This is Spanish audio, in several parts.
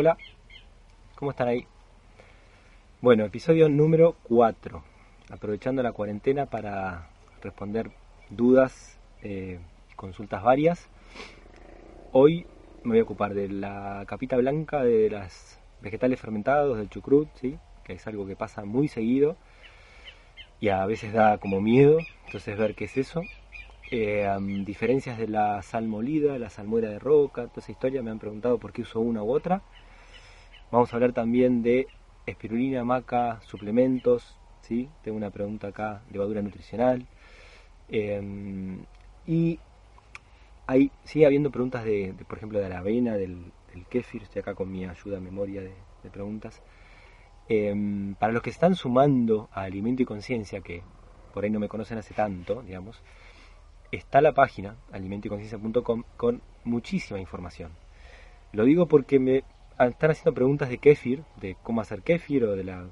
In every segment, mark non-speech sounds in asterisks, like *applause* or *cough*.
Hola, ¿cómo están ahí? Bueno, episodio número 4. Aprovechando la cuarentena para responder dudas eh, consultas varias. Hoy me voy a ocupar de la capita blanca de las vegetales fermentados, del chucrut, ¿sí? que es algo que pasa muy seguido y a veces da como miedo, entonces ver qué es eso. Eh, diferencias de la sal molida, la salmuera de roca, toda esa historia, me han preguntado por qué uso una u otra. Vamos a hablar también de espirulina, maca, suplementos, ¿sí? Tengo una pregunta acá, levadura nutricional. Em, y hay, sigue habiendo preguntas de, por ejemplo, de la avena, del, del kéfir, estoy acá con mi ayuda memoria de, preguntas. Em, para los que están sumando a Alimento y Conciencia, que por ahí no me conocen hace tanto, digamos, está la página alimentoyconciencia.com con muchísima información. Lo digo porque me están haciendo preguntas de kéfir, de cómo hacer kéfir o de la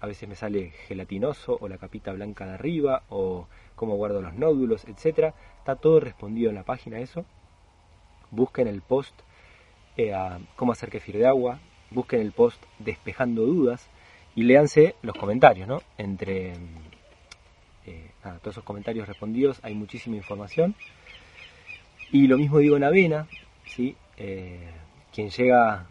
a veces me sale gelatinoso o la capita blanca de arriba o cómo guardo los nódulos, etcétera. Está todo respondido en la página eso. Busquen el post eh, cómo hacer kefir de agua, busquen el post despejando dudas y léanse los comentarios, ¿no? Entre eh, todos esos comentarios respondidos hay muchísima información. Y lo mismo digo en avena, ¿sí? Eh, quien llega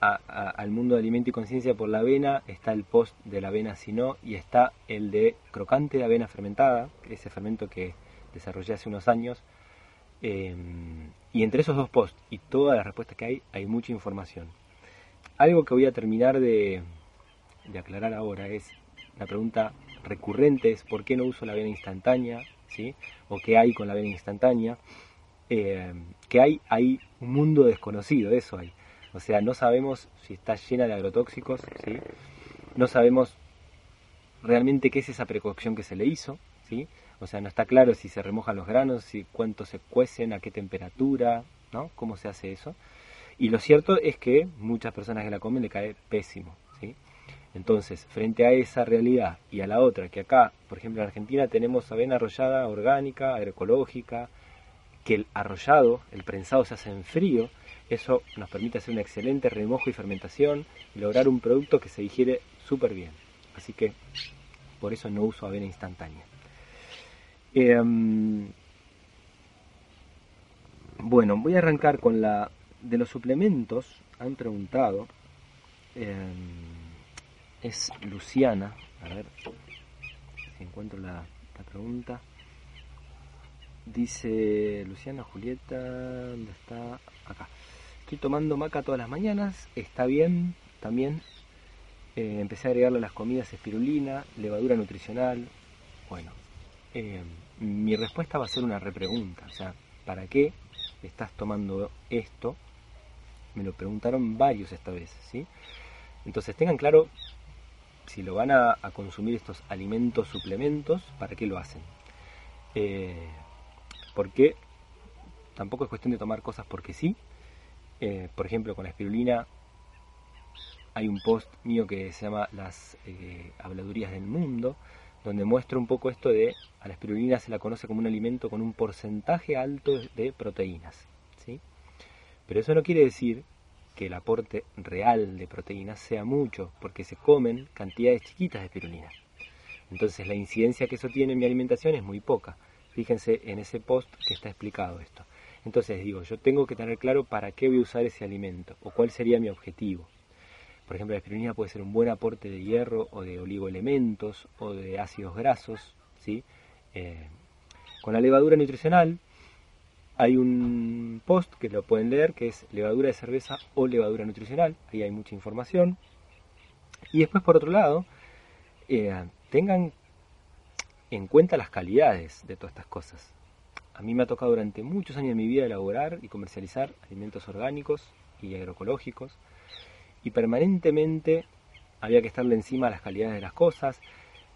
al mundo de alimento y conciencia por la avena, está el post de la avena si no, y está el de crocante de avena fermentada, ese fermento que desarrollé hace unos años. Em, y entre esos dos posts y todas las respuestas que hay, hay mucha información. Algo que voy a terminar de, aclarar ahora es la pregunta recurrente es por qué no uso la avena instantánea, ¿sí? o qué hay con la avena instantánea. Em, que hay, hay un mundo desconocido, eso hay. O sea, no sabemos si está llena de agrotóxicos, no sabemos realmente qué es esa precaución que se le hizo, ¿sí? o sea, no está claro si se remojan los granos, si cuánto se cuecen, a qué temperatura, ¿no? cómo se hace eso. Y lo cierto es que muchas personas que la comen le cae pésimo. ¿sí? Entonces, frente a esa realidad y a la otra, que acá, por ejemplo, en Argentina tenemos avena arrollada orgánica, agroecológica, que el arrollado, el prensado se hace en frío, eso nos permite hacer un excelente remojo y fermentación y lograr un producto que se digiere súper bien. Así que por eso no uso avena instantánea. Em, bueno, voy a arrancar con la de los suplementos. Han preguntado. Em, es Luciana. A ver si encuentro la, la pregunta. Dice Luciana Julieta, ¿dónde está? Acá. Estoy tomando maca todas las mañanas, está bien también. Eh, empecé a agregarle a las comidas espirulina, levadura nutricional. Bueno, eh, mi respuesta va a ser una repregunta. O sea, ¿para qué estás tomando esto? Me lo preguntaron varios esta vez, ¿sí? Entonces tengan claro si lo van a, consumir estos alimentos, suplementos, ¿para qué lo hacen? Eh, porque tampoco es cuestión de tomar cosas porque sí, eh, por ejemplo, con la espirulina hay un post mío que se llama Las eh, habladurías del mundo, donde muestro un poco esto de a la espirulina se la conoce como un alimento con un porcentaje alto de proteínas. ¿sí? Pero eso no quiere decir que el aporte real de proteínas sea mucho, porque se comen cantidades chiquitas de espirulina. Entonces la incidencia que eso tiene en mi alimentación es muy poca. Fíjense en ese post que está explicado esto. Entonces digo, yo tengo que tener claro para qué voy a usar ese alimento o cuál sería mi objetivo. Por ejemplo, la espirulina puede ser un buen aporte de hierro o de oligoelementos o de ácidos grasos. ¿sí? Eh, con la levadura nutricional hay un post que lo pueden leer que es levadura de cerveza o levadura nutricional. Ahí hay mucha información. Y después, por otro lado, eh, tengan en cuenta las calidades de todas estas cosas. A mí me ha tocado durante muchos años de mi vida elaborar y comercializar alimentos orgánicos y agroecológicos y permanentemente había que estarle encima a las calidades de las cosas.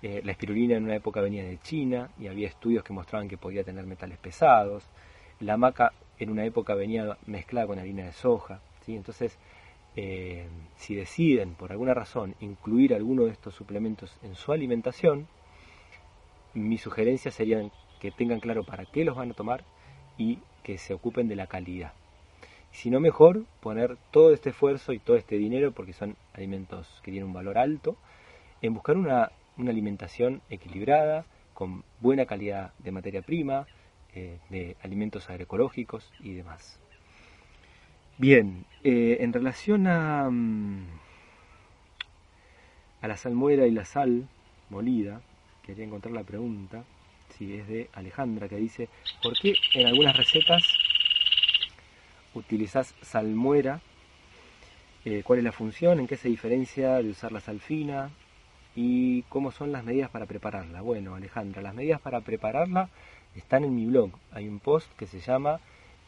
Eh, la espirulina en una época venía de China y había estudios que mostraban que podía tener metales pesados. La maca en una época venía mezclada con harina de soja. ¿sí? Entonces, eh, si deciden por alguna razón incluir alguno de estos suplementos en su alimentación, mi sugerencia sería que tengan claro para qué los van a tomar y que se ocupen de la calidad. sino mejor poner todo este esfuerzo y todo este dinero, porque son alimentos que tienen un valor alto, en buscar una, alimentación equilibrada, con buena calidad de materia prima, eh, de alimentos agroecológicos y demás. Bien, eh, en relación a, mm, a la salmuera y la sal molida, quería encontrar la pregunta, si es de Alejandra, que dice, ¿por qué en algunas recetas utilizas salmuera, eh, cuál es la función, en qué se diferencia de usar la sal fina y cómo son las medidas para prepararla. Bueno, Alejandra, las medidas para prepararla están en mi blog. Hay un post que se llama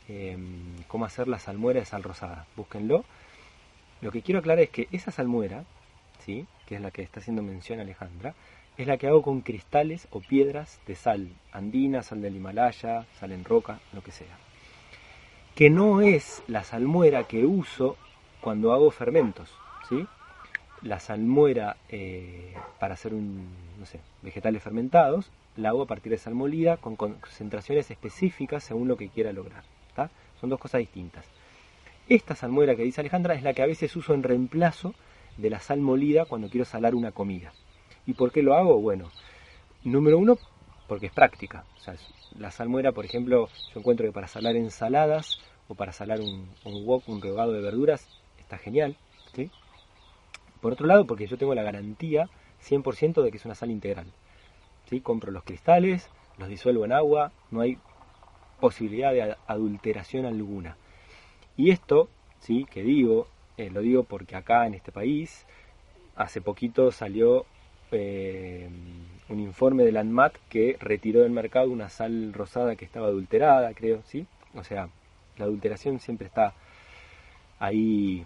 em, Cómo hacer la salmuera de sal rosada. Búsquenlo. Lo que quiero aclarar es que esa salmuera, ¿sí? que es la que está haciendo mención Alejandra, es la que hago con cristales o piedras de sal, andina, sal del Himalaya, sal en roca, lo que sea que no es la salmuera que uso cuando hago fermentos, ¿sí? La salmuera eh, para hacer un, no sé, vegetales fermentados, la hago a partir de sal molida con concentraciones específicas según lo que quiera lograr, Son dos cosas distintas. Esta salmuera que dice Alejandra es la que a veces uso en reemplazo de la sal molida cuando quiero salar una comida. ¿Y por qué lo hago? Bueno, número uno, porque es práctica. La salmuera, por ejemplo, yo encuentro que para salar ensaladas o para salar un, un wok, un rehogado de verduras, está genial. ¿sí? Por otro lado, porque yo tengo la garantía 100% de que es una sal integral. ¿sí? Compro los cristales, los disuelvo en agua, no hay posibilidad de adulteración alguna. Y esto, sí, que digo, eh, lo digo porque acá en este país, hace poquito salió eh, un informe de la ANMAT que retiró del mercado una sal rosada que estaba adulterada, creo, ¿sí? O sea, la adulteración siempre está ahí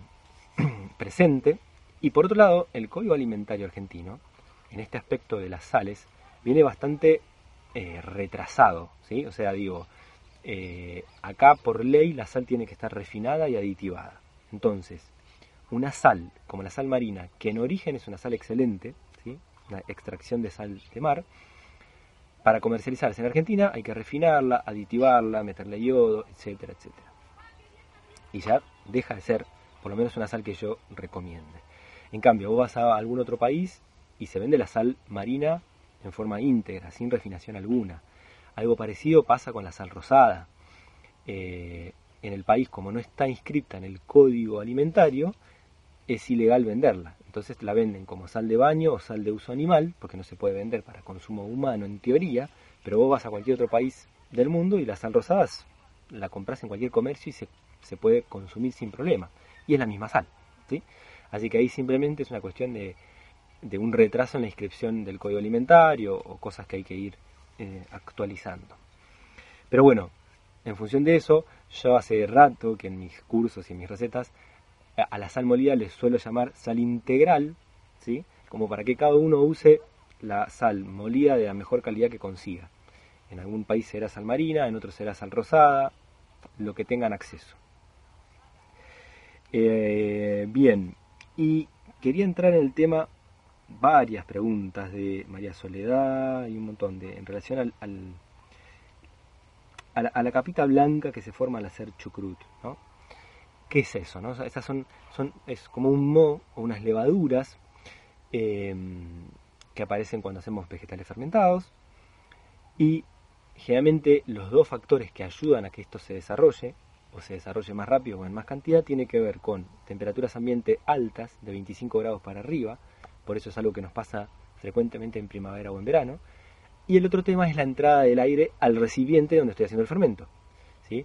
*clears throat* presente. Y por otro lado, el Código Alimentario Argentino, en este aspecto de las sales, viene bastante eh, retrasado, ¿sí? O sea, digo, eh, acá por ley la sal tiene que estar refinada y aditivada. Entonces, una sal como la sal marina, que en origen es una sal excelente. Una extracción de sal de mar, para comercializarse en Argentina hay que refinarla, aditivarla, meterle yodo, etcétera, etcétera. Y ya deja de ser por lo menos una sal que yo recomiende. En cambio, vos vas a algún otro país y se vende la sal marina en forma íntegra, sin refinación alguna. Algo parecido pasa con la sal rosada. Eh, en el país, como no está inscrita en el código alimentario, es ilegal venderla. Entonces la venden como sal de baño o sal de uso animal, porque no se puede vender para consumo humano en teoría, pero vos vas a cualquier otro país del mundo y la sal rosada la compras en cualquier comercio y se, se puede consumir sin problema. Y es la misma sal. ¿sí? Así que ahí simplemente es una cuestión de, de un retraso en la inscripción del código alimentario o cosas que hay que ir eh, actualizando. Pero bueno, en función de eso, yo hace rato que en mis cursos y en mis recetas a la sal molida les suelo llamar sal integral, ¿sí? como para que cada uno use la sal molida de la mejor calidad que consiga. En algún país será sal marina, en otro será sal rosada, lo que tengan acceso. Eh, bien, y quería entrar en el tema varias preguntas de María Soledad y un montón de en relación al, a, la, a, la, capita blanca que se forma al hacer chucrut, ¿no? ¿Qué es eso? No? esas son, son, es como un mo o unas levaduras em, que aparecen cuando hacemos vegetales fermentados y generalmente los dos factores que ayudan a que esto se desarrolle o se desarrolle más rápido o en más cantidad tiene que ver con temperaturas ambiente altas de 25 grados para arriba, por eso es algo que nos pasa frecuentemente en primavera o en verano, y el otro tema es la entrada del aire al recipiente donde estoy haciendo el fermento. ¿sí?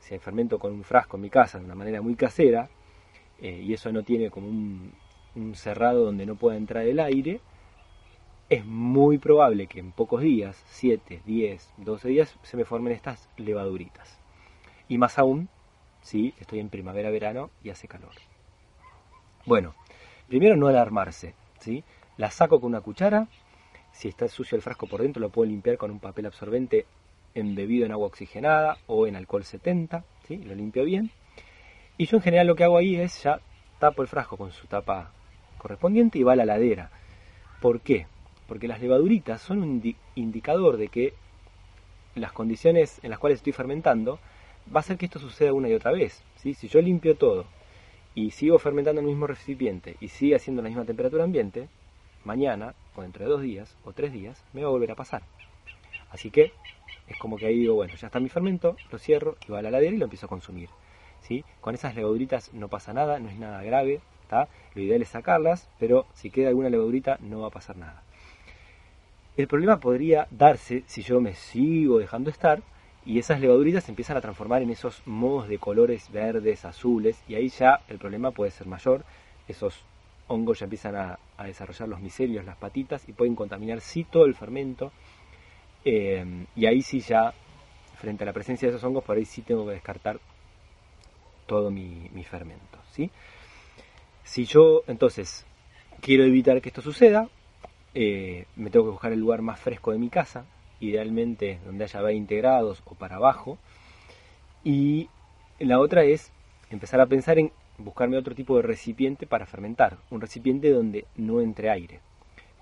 Si fermento con un frasco en mi casa de una manera muy casera, eh, y eso no tiene como un, cerrado donde no pueda entrar el aire, es muy probable que en pocos días, 7, 10, 12 días, se me formen estas levaduritas. Y más aún si estoy en primavera-verano y hace calor. Bueno, primero no alarmarse, ¿sí? La saco con una cuchara, si está sucio el frasco por dentro lo puedo limpiar con un papel absorbente embebido en agua oxigenada o en alcohol 70, ¿sí? lo limpio bien. Y yo en general lo que hago ahí es ya tapo el frasco con su tapa correspondiente y va a la ladera. ¿Por qué? Porque las levaduritas son un indicador de que las condiciones en las cuales estoy fermentando va a hacer que esto suceda una y otra vez. Si yo limpio todo y sigo fermentando en el mismo recipiente y sigue haciendo la misma temperatura ambiente, mañana o dentro de dos días o tres días me va a volver a pasar. Así que es como que ahí digo, bueno, ya está mi fermento, lo cierro y va a la ladera y lo empiezo a consumir. ¿sí? Con esas levaduritas no pasa nada, no es nada grave, ¿está? lo ideal es sacarlas, pero si queda alguna levadurita no va a pasar nada. El problema podría darse si yo me sigo dejando estar y esas levaduritas se empiezan a transformar en esos modos de colores verdes, azules, y ahí ya el problema puede ser mayor. Esos hongos ya empiezan a, desarrollar los micelios, las patitas, y pueden contaminar sí todo el fermento. Eh, y ahí sí ya, frente a la presencia de esos hongos, por ahí sí tengo que descartar todo mi, fermento. ¿sí? Si yo entonces quiero evitar que esto suceda, eh, me tengo que buscar el lugar más fresco de mi casa, idealmente donde haya 20 grados o para abajo. Y la otra es empezar a pensar en buscarme otro tipo de recipiente para fermentar, un recipiente donde no entre aire.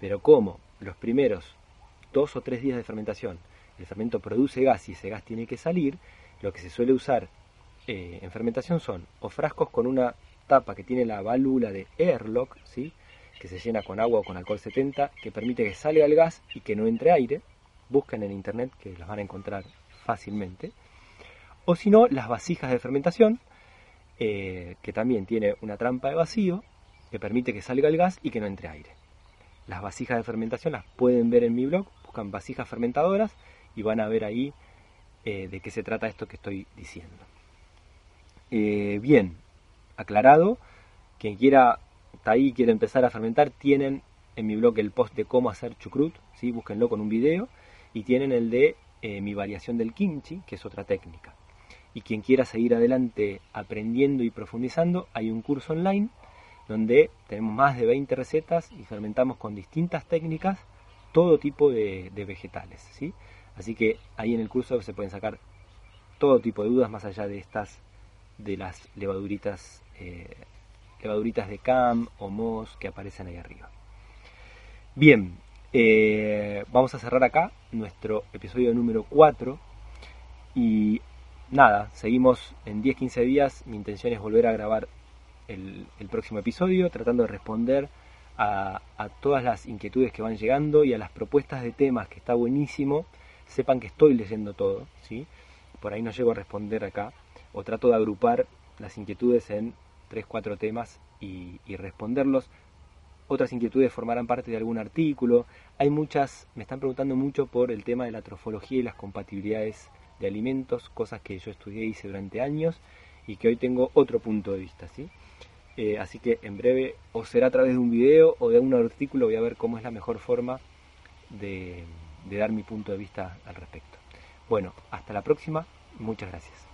Pero como los primeros dos o tres días de fermentación el fermento produce gas y ese gas tiene que salir, lo que se suele usar eh, en fermentación son o frascos con una tapa que tiene la válvula de airlock, ¿sí? que se llena con agua o con alcohol 70, que permite que salga el gas y que no entre aire, busquen en internet que las van a encontrar fácilmente. O si no, las vasijas de fermentación, eh, que también tiene una trampa de vacío que permite que salga el gas y que no entre aire. Las vasijas de fermentación las pueden ver en mi blog, buscan vasijas fermentadoras y van a ver ahí eh, de qué se trata esto que estoy diciendo. Eh, bien, aclarado, quien quiera, está ahí, quiere empezar a fermentar, tienen en mi blog el post de cómo hacer chucrut, ¿sí? búsquenlo con un video y tienen el de eh, mi variación del kimchi, que es otra técnica. Y quien quiera seguir adelante aprendiendo y profundizando, hay un curso online donde tenemos más de 20 recetas y fermentamos con distintas técnicas todo tipo de, vegetales. ¿sí? Así que ahí en el curso se pueden sacar todo tipo de dudas más allá de estas, de las levaduritas, eh, levaduritas de cam o mos que aparecen ahí arriba. Bien, eh, vamos a cerrar acá nuestro episodio número 4 y nada, seguimos en 10-15 días. Mi intención es volver a grabar el, próximo episodio tratando de responder a, todas las inquietudes que van llegando y a las propuestas de temas que está buenísimo. Sepan que estoy leyendo todo, ¿sí? por ahí no llego a responder acá o trato de agrupar las inquietudes en 3-4 temas y responderlos otras inquietudes formarán parte de algún artículo. Hay muchas, me están preguntando mucho por el tema de la trofología y las compatibilidades de alimentos, cosas que yo estudié y hice durante años y que hoy tengo otro punto de vista, ¿sí? Eh, así que en breve o será a través de un video o de un artículo voy a ver cómo es la mejor forma de dar mi punto de vista al respecto. Bueno, hasta la próxima, muchas gracias.